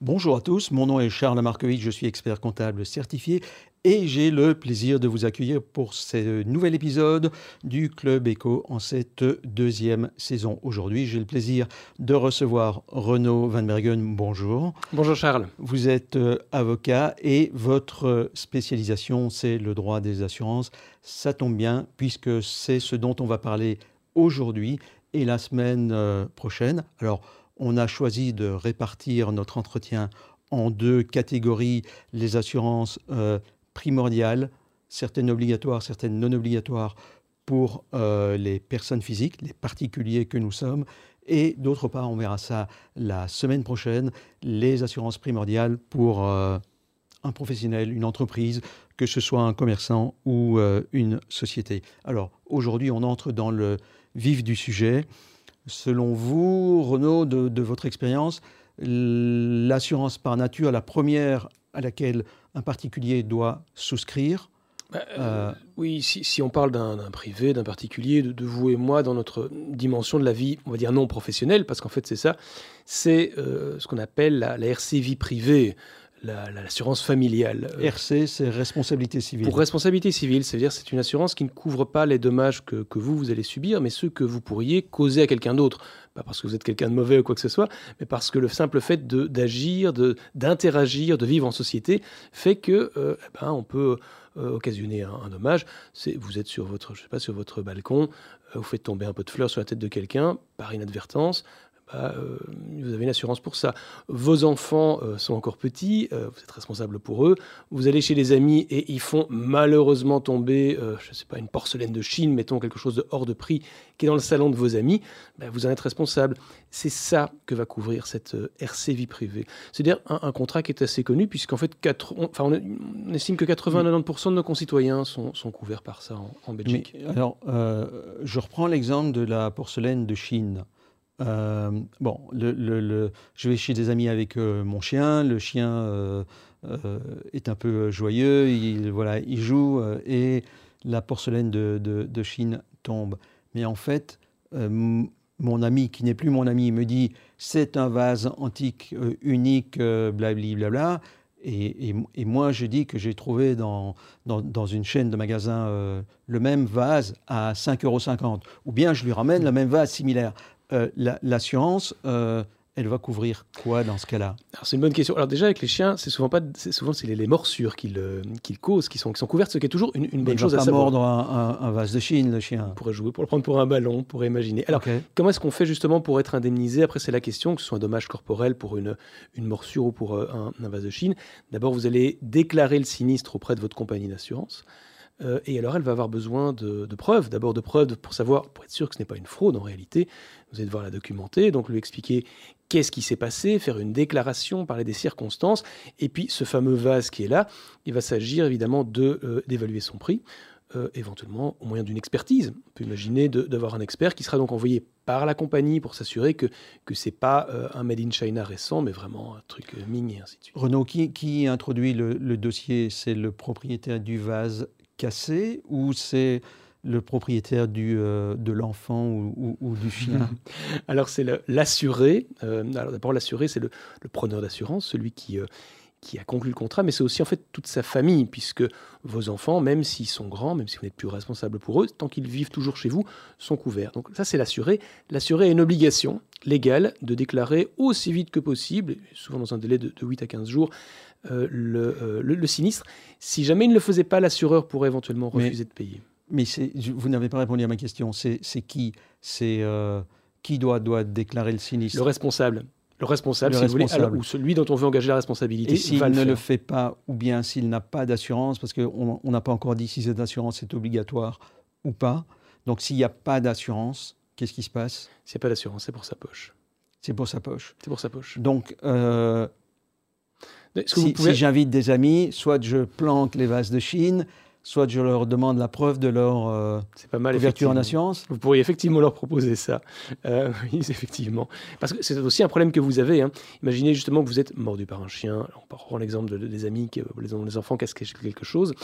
Bonjour à tous, mon nom est Charles Markovitch, je suis expert comptable certifié et j'ai le plaisir de vous accueillir pour ce nouvel épisode du Club Eco en cette deuxième saison. Aujourd'hui, j'ai le plaisir de recevoir Renaud Van Bergen. Bonjour. Bonjour Charles. Vous êtes euh, avocat et votre spécialisation, c'est le droit des assurances. Ça tombe bien puisque c'est ce dont on va parler aujourd'hui et la semaine euh, prochaine. Alors, on a choisi de répartir notre entretien en deux catégories, les assurances euh, primordiales, certaines obligatoires, certaines non obligatoires pour euh, les personnes physiques, les particuliers que nous sommes, et d'autre part, on verra ça la semaine prochaine, les assurances primordiales pour euh, un professionnel, une entreprise, que ce soit un commerçant ou une société. Alors aujourd'hui, on entre dans le vif du sujet. Selon vous, Renaud, de, votre expérience, l'assurance par nature, la première à laquelle un particulier doit souscrire bah, euh, Oui, si, on parle d'un privé, d'un particulier, de, vous et moi, dans notre dimension de la vie, on va dire non professionnelle, parce qu'en fait c'est ça, c'est euh, ce qu'on appelle la, la, RC vie privée l'assurance familiale. RC, c'est responsabilité civile. Pour responsabilité civile, c'est-à-dire c'est une assurance qui ne couvre pas les dommages que, vous, vous allez subir, mais ceux que vous pourriez causer à quelqu'un d'autre. Pas parce que vous êtes quelqu'un de mauvais ou quoi que ce soit, mais parce que le simple fait d'agir, d'interagir, de, vivre en société fait que euh, eh ben, on peut euh, occasionner un, dommage. Vous êtes sur votre, je sais pas, sur votre balcon, euh, vous faites tomber un peu de fleurs sur la tête de quelqu'un par inadvertance, euh, vous avez une assurance pour ça. Vos enfants euh, sont encore petits, euh, vous êtes responsable pour eux. Vous allez chez les amis et ils font malheureusement tomber, je ne sais pas, une porcelaine de Chine, mettons quelque chose de hors de prix, qui est dans le salon de vos amis. Bah, vous en êtes responsable. C'est ça que va couvrir cette RC vie privée. C'est-à-dire un, contrat qui est assez connu, puisqu'en fait, on, estime que 80-90% de nos concitoyens sont, couverts par ça en, Belgique. alors, je reprends l'exemple de la porcelaine de Chine. Euh, bon, je vais chez des amis avec euh, mon chien. Le chien euh, est un peu joyeux. Il, voilà, il joue et la porcelaine de, Chine tombe. Mais en fait, mon ami, qui n'est plus mon ami, me dit c'est un vase antique unique, blablabla. Et, et, moi, je dis que j'ai trouvé dans, dans, dans, une chaîne de magasins le même vase à 5,50 euros. Ou bien je lui ramène le même vase similaire. Euh, l'assurance, euh, elle va couvrir quoi dans ce cas-là? C'est une bonne question. Alors déjà avec les chiens, c'est souvent pas, souvent c'est les, morsures qu'ils euh, causent, qui sont, qui sont couvertes, ce qui est toujours une, bonne chose à savoir. mordre un, un, vase de Chine, le chien. On pourrait jouer pour le prendre pour un ballon, on pourrait imaginer. Alors comment est-ce qu'on fait justement pour être indemnisé? Après c'est la question, que ce soit un dommage corporel pour une, une morsure ou pour un, un vase de Chine. D'abord vous allez déclarer le sinistre auprès de votre compagnie d'assurance. Euh, et alors, elle va avoir besoin de, preuves. D'abord, de preuves pour savoir, pour être sûr que ce n'est pas une fraude en réalité. Vous allez devoir la documenter, donc lui expliquer qu'est-ce qui s'est passé, faire une déclaration, parler des circonstances. Et puis, ce fameux vase qui est là, il va s'agir évidemment euh, d'évaluer son prix. Euh, éventuellement au moyen d'une expertise. On peut imaginer d'avoir un expert qui sera donc envoyé par la compagnie pour s'assurer que que c'est pas un made in China récent, mais vraiment un truc Ming et ainsi de suite. Renaud, qui, qui introduit le dossier? C'est le propriétaire du vase cassé ou c'est le propriétaire du, euh, de l'enfant ou, du chien? Alors c'est l'assuré. Euh, alors d'abord l'assuré, c'est le, preneur d'assurance, celui qui, euh, qui a conclu le contrat, mais c'est aussi en fait toute sa famille, puisque vos enfants, même s'ils sont grands, même si vous n'êtes plus responsable pour eux, tant qu'ils vivent toujours chez vous, sont couverts. Donc ça c'est l'assuré. L'assuré a une obligation légale de déclarer aussi vite que possible, souvent dans un délai de, de 8 à 15 jours, euh, euh, le, sinistre. Si jamais il ne le faisait pas, l'assureur pourrait éventuellement refuser de payer. Mais vous n'avez pas répondu à ma question. C'est qui? C'est euh, qui doit, doit déclarer le sinistre? Le responsable. Le responsable, si vous voulez, ou celui dont on veut engager la responsabilité. Et s'il ne le, fait pas, ou bien s'il n'a pas d'assurance, parce qu'on n'a pas encore dit si cette assurance est obligatoire ou pas. Donc s'il n'y a pas d'assurance, qu'est-ce qui se passe? S'il n'y a pas d'assurance, c'est pour sa poche. C'est pour sa poche. C'est pour sa poche. Donc si, j'invite des amis, soit je planque les vases de Chine, soit je leur demande la preuve de leur euh, pas mal, ouverture en assurance. Vous pourriez effectivement leur proposer ça. Euh, oui, effectivement. Parce que c'est aussi un problème que vous avez. Hein. Imaginez justement que vous êtes mordu par un chien. On prend l'exemple des amis, qui, les, enfants cassent quelque chose.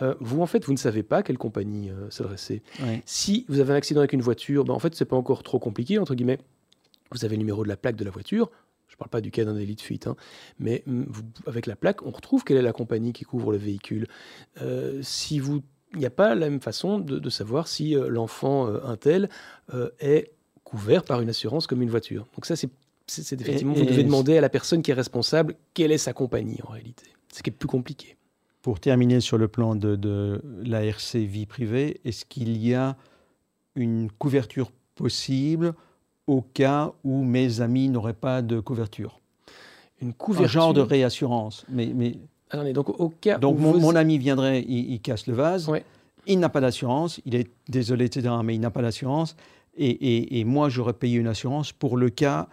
Euh, vous, en fait, vous ne savez pas à quelle compagnie s'adresser. Si vous avez un accident avec une voiture, ben, en fait, c'est pas encore trop compliqué, entre guillemets. Vous avez le numéro de la plaque de la voiture, je ne parle pas du cas d'un délit de fuite, hein, mais hum, avec la plaque, on retrouve quelle est la compagnie qui couvre le véhicule. Euh, si vous, il n'y a pas la même façon de, savoir si euh, l'enfant un tel est couvert par une assurance comme une voiture. Donc ça, c'est effectivement, vous devez demander à la personne qui est responsable quelle est sa compagnie en réalité. C'est ce qui est plus compliqué. Pour terminer sur le plan de, de la RC vie privée, est-ce qu'il y a une couverture possible au cas où mes amis n'auraient pas de couverture Une couverture Un genre de réassurance. Mais, mais... donc au cas donc mon, ami viendrait, il, casse le vase, il n'a pas d'assurance, il est désolé, etc., mais il n'a pas d'assurance. Et, et, et, moi, j'aurais payé une assurance pour le cas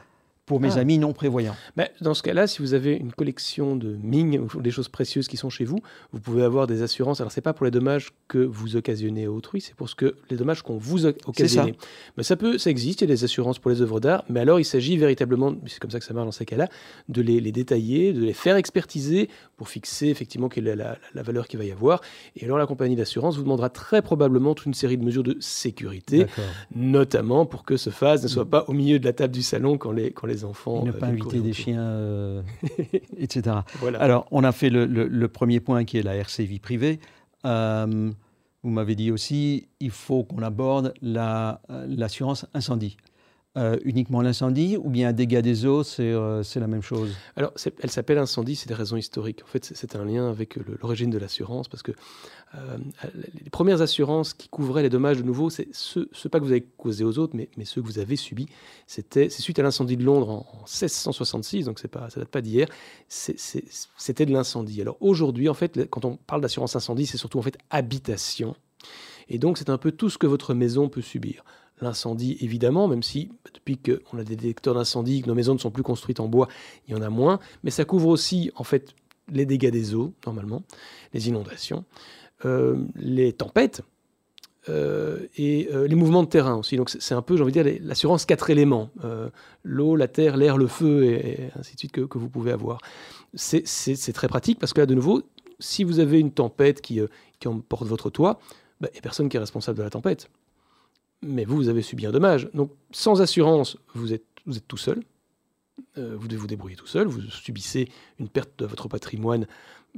pour mes ah. amis non prévoyants. Ben, dans ce cas-là, si vous avez une collection de mines ou des choses précieuses qui sont chez vous, vous pouvez avoir des assurances. Alors, ce n'est pas pour les dommages que vous occasionnez à autrui, c'est pour ce que, les dommages qu'on vous occasionne. Mais ça, peut, ça existe, il y a des assurances pour les œuvres d'art, mais alors il s'agit véritablement, c'est comme ça que ça marche dans ces cas-là, de les, détailler, de les faire expertiser pour fixer effectivement quelle est la, valeur qu'il va y avoir. Et alors, la compagnie d'assurance vous demandera très probablement toute une série de mesures de sécurité, notamment pour que ce phase ne soit pas au milieu de la table du salon quand les, quand les enfants. ne pas inviter des chiens, euh, etc. Alors, on a fait le, premier point qui est la RC vie privée. Euh, vous m'avez dit aussi, il faut qu'on aborde euh, l'assurance incendie. Euh, uniquement l'incendie ou bien un dégât des eaux, c'est euh, la même chose? Alors, elle s'appelle incendie, c'est des raisons historiques. En fait, c'est un lien avec l'origine de l'assurance, parce que euh, les premières assurances qui couvraient les dommages de nouveau, c'est ceux, pas que vous avez causés aux autres, mais, mais ceux que vous avez subis. C'est suite à l'incendie de Londres en, 1666, donc pas, ça date pas d'hier, c'était de l'incendie. Alors aujourd'hui, en fait, quand on parle d'assurance incendie, c'est surtout en fait habitation. Et donc, c'est un peu tout ce que votre maison peut subir l'incendie, évidemment, même si depuis qu'on a des détecteurs d'incendie, que nos maisons ne sont plus construites en bois, il y en a moins. Mais ça couvre aussi, en fait, les dégâts des eaux, normalement, les inondations, euh, les tempêtes. Euh, et euh, les mouvements de terrain aussi. Donc c'est un peu, j'ai envie de dire, l'assurance quatre éléments l'eau, la terre, l'air, le feu, et, ainsi de suite que, vous pouvez avoir. C'est très pratique parce que là, de nouveau, si vous avez une tempête qui emporte votre toit, bah, il n'y a personne qui est responsable de la tempête mais vous, vous avez subi un dommage. Donc, sans assurance, vous êtes, tout seul. Euh, vous devez vous débrouiller tout seul. Vous subissez une perte de votre patrimoine.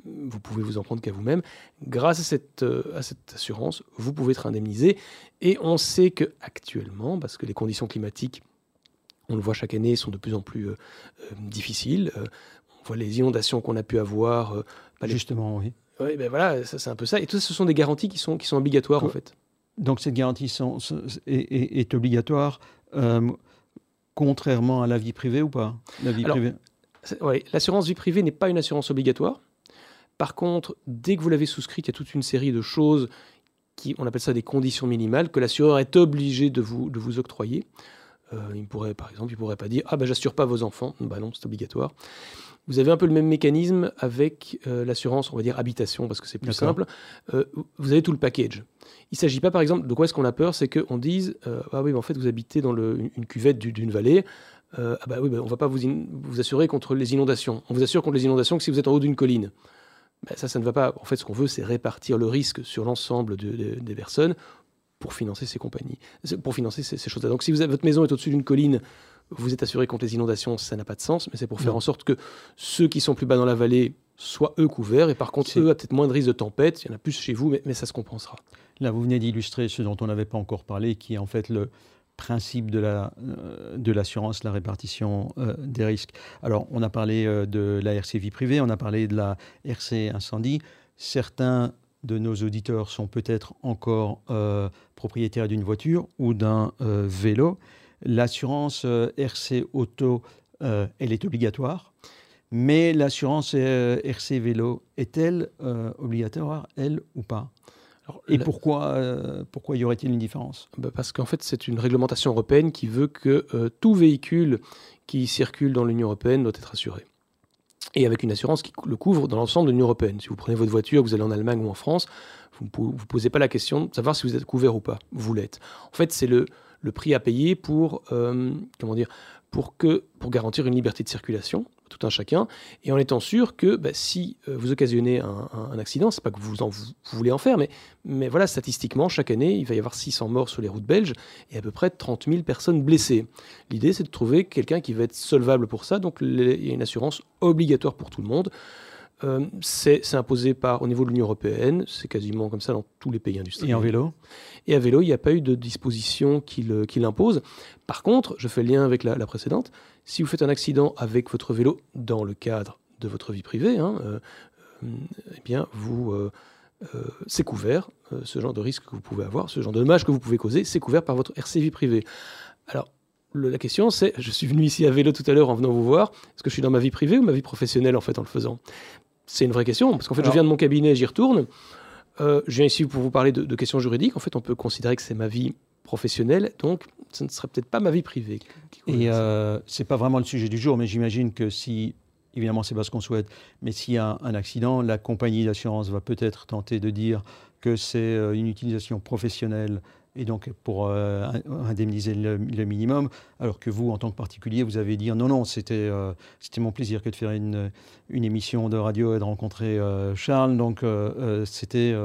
Vous pouvez vous en prendre qu'à vous-même. Grâce à cette, euh, à cette assurance, vous pouvez être indemnisé. Et on sait que actuellement, parce que les conditions climatiques, on le voit chaque année, sont de plus en plus euh, difficiles. on voit les inondations qu'on a pu avoir. Justement, oui. Oui, ben voilà, c'est un peu ça. Et tout ça, ce sont des garanties qui sont, qui sont obligatoires, en fait. Donc cette garantie est, obligatoire, euh, contrairement à la vie privée ou pas? La vie privée? Oui, l'assurance vie privée n'est pas une assurance obligatoire. Par contre, dès que vous l'avez souscrite, il y a toute une série de choses qui, on appelle ça des conditions minimales, que l'assureur est obligé de vous, de vous octroyer. Euh, il pourrait, par exemple, il pourrait pas dire ah ben j'assure pas vos enfants. Bah non, c'est obligatoire. Vous avez un peu le même mécanisme avec euh, l'assurance, on va dire habitation, parce que c'est plus simple. Euh, vous avez tout le package. Il ne s'agit pas, par exemple, de quoi est-ce qu'on a peur C'est qu'on dise euh, Ah oui, en fait, vous habitez dans le, une, cuvette d'une vallée. ah bah oui, bah, on ne va pas vous, vous assurer contre les inondations. On vous assure contre les inondations que si vous êtes en haut d'une colline. Bah, ça, ça ne va pas. En fait, ce qu'on veut, c'est répartir le risque sur l'ensemble des personnes pour financer ces compagnies, pour financer ces, ces choses-là. Donc, si vous avez, votre maison est au-dessus d'une colline, vous êtes assuré contre les inondations, ça n'a pas de sens, mais c'est pour faire en sorte que ceux qui sont plus bas dans la vallée soient eux couverts, et par contre, eux, ont peut-être moins de risque de tempête, il y en a plus chez vous, mais, ça se compensera. Là, vous venez d'illustrer ce dont on n'avait pas encore parlé, qui est en fait le principe de la euh, de l'assurance, la répartition euh, des risques. Alors, on a parlé euh, de la RC vie privée, on a parlé de la RC incendie. Certains de nos auditeurs sont peut-être encore propriétaires d'une voiture ou d'un vélo. L'assurance euh, RC auto, euh, elle est obligatoire, mais l'assurance euh, RC vélo est-elle obligatoire, elle ou pas? Et pourquoi, pourquoi y aurait-il une différence? Bah, Parce qu'en fait, c'est une réglementation européenne qui veut que tout véhicule qui circule dans l'Union européenne doit être assuré. Et avec une assurance qui le couvre dans l'ensemble de l'Union européenne. Si vous prenez votre voiture, vous allez en Allemagne ou en France, vous ne vous posez pas la question de savoir si vous êtes couvert ou pas. Vous l'êtes. En fait, c'est le, le prix à payer pour, euh, comment dire, pour, garantir une liberté de circulation tout un chacun, et en étant sûr que bah, si euh, vous occasionnez un, accident, c'est pas que vous, voulez en faire, mais, statistiquement, chaque année, il va y avoir 600 morts sur les routes belges et à peu près 30 000 personnes blessées. L'idée, c'est de trouver quelqu'un qui va être solvable pour ça, donc il y a une assurance obligatoire pour tout le monde. Euh, c'est imposé par, au niveau de l'Union européenne, c'est quasiment comme ça dans tous les pays industriels. Et en vélo? Et à vélo, il n'y a pas eu de disposition qui l'impose. Par contre, je fais le lien avec la, précédente, si vous faites un accident avec votre vélo dans le cadre de votre vie privée, hein, euh, euh, eh bien, vous, c'est couvert, ce genre de risque que vous pouvez avoir, ce genre de dommage que vous pouvez causer, c'est couvert par votre RC vie privée. Alors, la question, c'est, je suis venu ici à vélo tout à l'heure en venant vous voir, est-ce que je suis dans ma vie privée ou ma vie professionnelle en fait en le faisant? C'est une vraie question, parce qu'en fait, je viens de mon cabinet, j'y retourne. Euh, je viens ici pour vous parler de, questions juridiques. En fait, on peut considérer que c'est ma vie professionnelle, donc ce ne serait peut-être pas ma vie privée. Et euh, c'est pas vraiment le sujet du jour, mais j'imagine que si, évidemment, c'est pas ce qu'on souhaite, mais s'il y a un, accident, la compagnie d'assurance va peut-être tenter de dire que c'est euh, une utilisation professionnelle et donc pour euh, indemniser le, minimum, alors que vous, en tant que particulier, vous avez dit non, non, c'était euh, mon plaisir que de faire une, une émission de radio et de rencontrer euh, Charles, donc c'était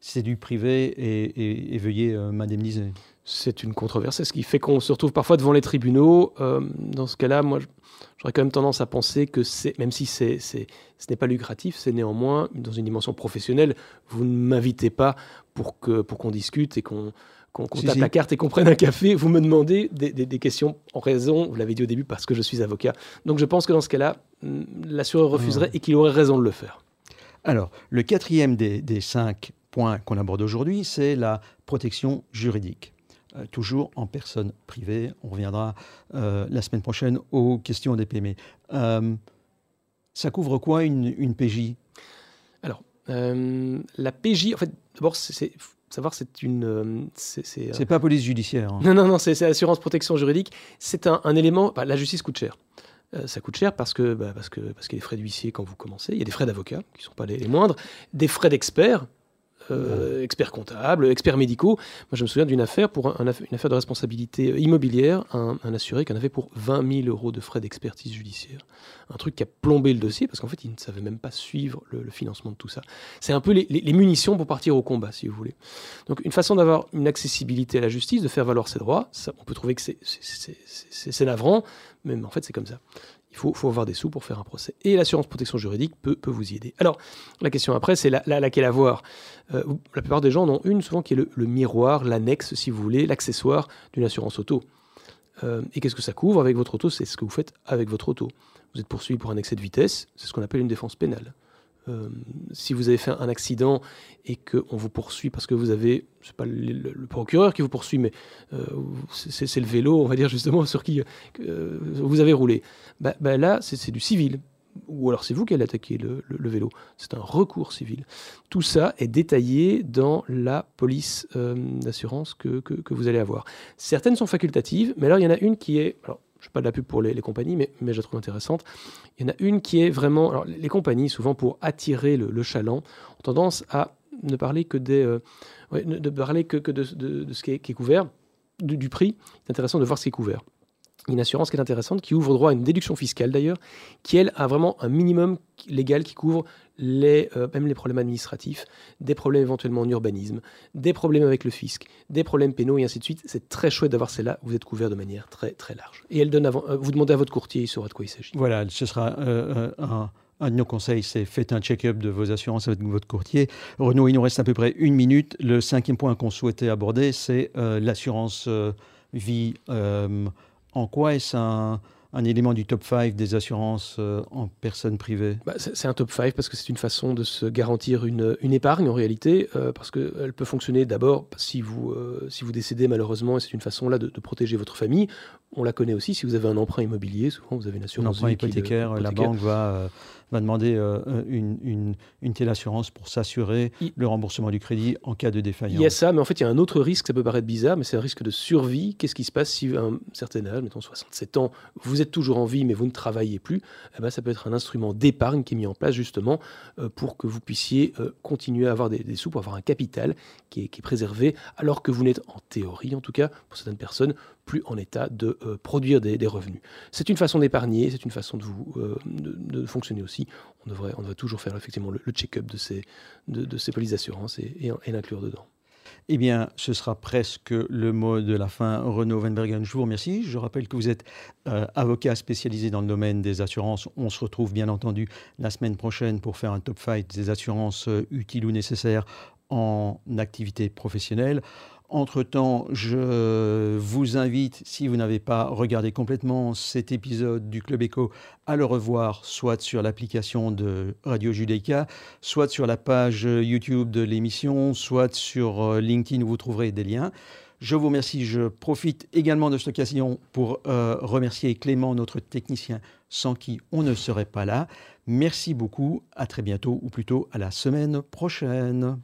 c'est du privé et, et, veuillez m'indemniser. C'est une controverse, c'est ce qui fait qu'on se retrouve parfois devant les tribunaux. dans ce cas-là, moi, j'aurais quand même tendance à penser que c'est, même si c'est, ce n'est pas lucratif, c'est néanmoins dans une dimension professionnelle. Vous ne m'invitez pas pour, que, pour qu'on discute et qu'on qu'on tape la carte et qu'on prenne un café, vous me demandez des, questions en raison, vous l'avez dit au début, parce que je suis avocat. Donc je pense que dans ce cas-là, mm, l'assureur refuserait et qu'il aurait raison de le faire. Alors, le quatrième des, cinq points qu'on aborde aujourd'hui, c'est la protection juridique. Euh, toujours en personne privée. On reviendra euh, la semaine prochaine aux questions des PME. Euh, ça couvre quoi une, une PJ Alors, la PJ, en fait, d'abord, c'est savoir, c'est une. Euh, c'est pas police judiciaire. Hein. Non, non, non, c'est assurance protection juridique. C'est un, élément. Bah, la justice coûte cher. Euh, ça coûte cher parce que bah, parce que parce qu'il y a des frais d'huissier quand vous commencez, il y a des frais d'avocat qui ne sont pas les moindres, des frais d'experts euh, experts comptables, experts médicaux. Moi, je me souviens d'une affaire pour une affaire de responsabilité immobilière, un, assuré qui en avait pour 20 000 euros de frais d'expertise judiciaire. Un truc qui a plombé le dossier parce qu'en fait, il ne savait même pas suivre le, financement de tout ça. C'est un peu les, munitions pour partir au combat, si vous voulez. Donc, une façon d'avoir une accessibilité à la justice, de faire valoir ses droits, on peut trouver que c'est navrant, mais en fait, c'est comme ça. Il faut, avoir des sous pour faire un procès. Et l'assurance protection juridique peut, vous y aider. Alors, la question après, c'est la, laquelle avoir. Euh, la plupart des gens en ont une, souvent, qui est le, miroir, l'annexe, si vous voulez, l'accessoire d'une assurance auto. Euh, et qu'est-ce que ça couvre avec votre auto? C'est ce que vous faites avec votre auto. Vous êtes poursuivi pour un excès de vitesse, c'est ce qu'on appelle une défense pénale. Euh, si vous avez fait un accident et qu'on vous poursuit parce que vous avez, c'est pas le, procureur qui vous poursuit, mais euh, c'est le vélo, on va dire justement, sur qui euh, vous avez roulé, bah, bah là, c'est du civil. Ou alors c'est vous qui allez attaquer le, vélo. C'est un recours civil. Tout ça est détaillé dans la police d'assurance que, vous allez avoir. Certaines sont facultatives, mais alors il y en a une qui est... je ne fais pas de la pub pour les, compagnies, mais, mais, je la trouve intéressante. Il y en a une qui est vraiment... Alors, les compagnies, souvent pour attirer le, chaland, ont tendance à ne parler que, des, euh, de parler que, de, ce qui est, qui est couvert, du, du, prix. C'est intéressant de voir ce qui est couvert. Une assurance qui est intéressante, qui ouvre droit à une déduction fiscale d'ailleurs, qui elle a vraiment un minimum légal qui couvre les, euh, même les problèmes administratifs, des problèmes éventuellement en urbanisme, des problèmes avec le fisc, des problèmes pénaux et ainsi de suite. C'est très chouette d'avoir celle-là. Vous êtes couvert de manière très très large. Et elle donne avant, euh, vous demandez à votre courtier, il saura de quoi il s'agit. Voilà, ce sera euh, un, de nos conseils, c'est faites un check-up de vos assurances avec votre courtier. Renaud, il nous reste à peu près une minute. Le cinquième point qu'on souhaitait aborder, c'est l'assurance vie. En quoi est-ce un un élément du top 5 des assurances euh, en personne privée? Bah, C'est un top 5 parce que c'est une façon de se garantir une, une épargne en réalité, euh, parce qu'elle peut fonctionner d'abord si, vous euh, si vous décédez malheureusement, et c'est une façon là de, protéger votre famille. On la connaît aussi si vous avez un emprunt immobilier, souvent vous avez une assurance. Un emprunt hypothécaire, la banque va va demander euh, une, une, telle assurance pour s'assurer le remboursement du crédit en cas de défaillance. Il y a ça, mais en fait, il y a un autre risque, ça peut paraître bizarre, mais c'est un risque de survie. Qu'est-ce qui se passe si, à un certain âge, mettons 67 ans, vous vous êtes toujours en vie mais vous ne travaillez plus, eh ben, ça peut être un instrument d'épargne qui est mis en place justement euh, pour que vous puissiez euh, continuer à avoir des, sous, pour avoir un capital qui est, préservé, alors que vous n'êtes en théorie en tout cas, pour certaines personnes, plus en état de euh, produire des, revenus. C'est une façon d'épargner, c'est une façon de, vous, de, fonctionner aussi. On devrait, on devrait toujours faire effectivement le, check-up de ces, de, ces polices d'assurance et, et l'inclure dedans. Eh bien, ce sera presque le mot de la fin. Renaud Wenbergen, je vous remercie. Je rappelle que vous êtes euh, avocat spécialisé dans le domaine des assurances. On se retrouve bien entendu la semaine prochaine pour faire un top fight des assurances euh, utiles ou nécessaires en activité professionnelle. Entre-temps, je vous invite, si vous n'avez pas regardé complètement cet épisode du Club Echo, à le revoir soit sur l'application de Radio Judaïka, soit sur la page YouTube de l'émission, soit sur euh, LinkedIn où vous trouverez des liens. Je vous remercie. Je profite également de cette occasion pour euh, remercier Clément, notre technicien, sans qui on ne serait pas là. Merci beaucoup. À très bientôt, ou plutôt à la semaine prochaine.